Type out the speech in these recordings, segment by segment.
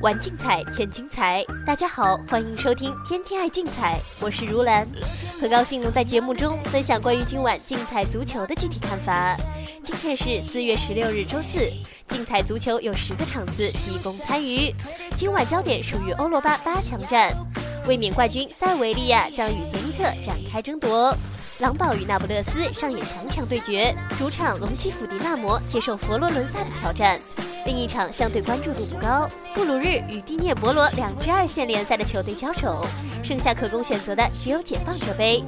玩竞彩添精彩，大家好，欢迎收听《天天爱竞彩》，我是如兰，很高兴能在节目中分享关于今晚竞彩足球的具体看法。今天是四月十六日，周四，竞彩足球有十个场次提供参与。今晚焦点属于欧罗巴八强战，卫冕冠军塞维利亚将与泽尼特展开争夺，狼堡与那不勒斯上演强强对决，主场隆基辅迪纳摩接受佛罗伦萨的挑战。另一场相对关注度不高，布鲁日与蒂涅博罗两支二线联赛的球队交手，剩下可供选择的只有解放者杯。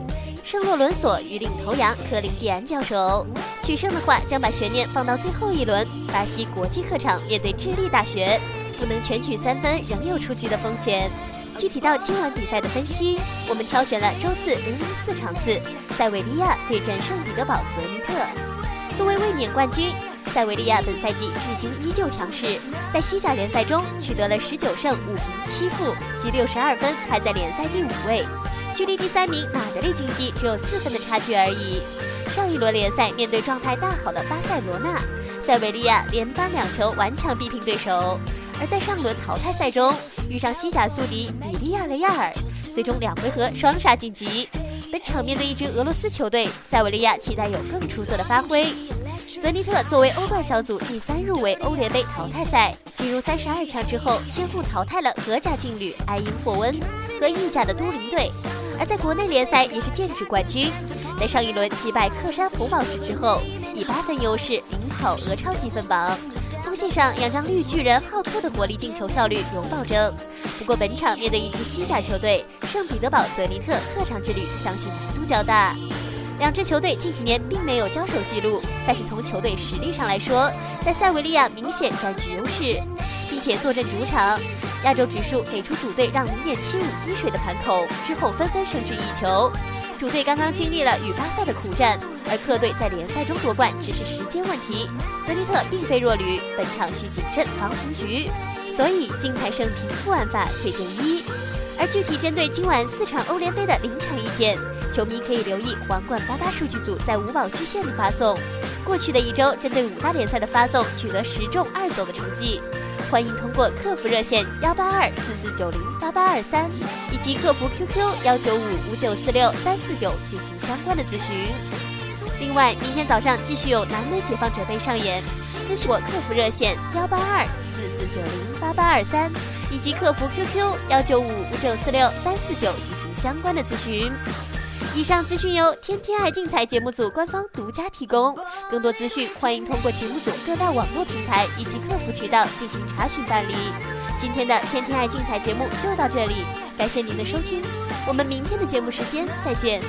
圣洛伦索与领头羊科林蒂安交手，取胜的话将把悬念放到最后一轮。巴西国际客场面对智利大学，不能全取三分，仍有出局的风险。具体到今晚比赛的分析，我们挑选了周四零零四场次，塞维利亚对阵圣彼得堡泽尼特。作为卫冕冠军。塞维利亚本赛季至今依旧强势，在西甲联赛中取得了十九胜五平七负，积六十二分，排在联赛第五位，距离第三名马德里竞技只有四分的差距而已。上一轮联赛面对状态大好的巴塞罗那，塞维利亚连扳两球，顽强逼平对手；而在上轮淘汰赛中遇上西甲宿敌比利亚雷亚尔，最终两回合双杀晋级。本场面对一支俄罗斯球队，塞维利亚期待有更出色的发挥。泽尼特作为欧冠小组第三入围欧联杯淘汰赛，进入三十二强之后，先后淘汰了荷甲劲旅埃因霍温和意甲的都灵队，而在国内联赛也是剑指冠军。在上一轮击败克山红宝石之后，以八分优势领跑俄超积分榜。锋线上仰仗绿巨人浩克的火力进球效率有保证。不过本场面对一支西甲球队圣彼得堡泽尼特，客场之旅相信难度较大。两支球队近几年并没有交手记录，但是从球队实力上来说，在塞维利亚明显占据优势，并且坐镇主场，亚洲指数给出主队让零点七五滴水的盘口，之后纷纷升至一球。主队刚刚经历了与巴萨的苦战，而客队在联赛中夺冠只是时间问题。泽尼特并非弱旅，本场需谨慎防平局，所以竞彩胜平负玩法推荐一。而具体针对今晚四场欧联杯的临场意见，球迷可以留意皇冠八八数据组在五宝巨献的发送。过去的一周，针对五大联赛的发送取得十中二走的成绩。欢迎通过客服热线幺八二四四九零八八二三以及客服 QQ 幺九五五九四六三四九进行相关的咨询。另外，明天早上继续有南美解放者杯上演，咨询我客服热线幺八二四四九零八八二三。以及客服 QQ 幺九五五九四六三四九进行相关的咨询。以上资讯由天天爱竞彩节目组官方独家提供，更多资讯欢迎通过节目组各大网络平台以及客服渠道进行查询办理。今天的天天爱竞彩节目就到这里，感谢您的收听，我们明天的节目时间再见。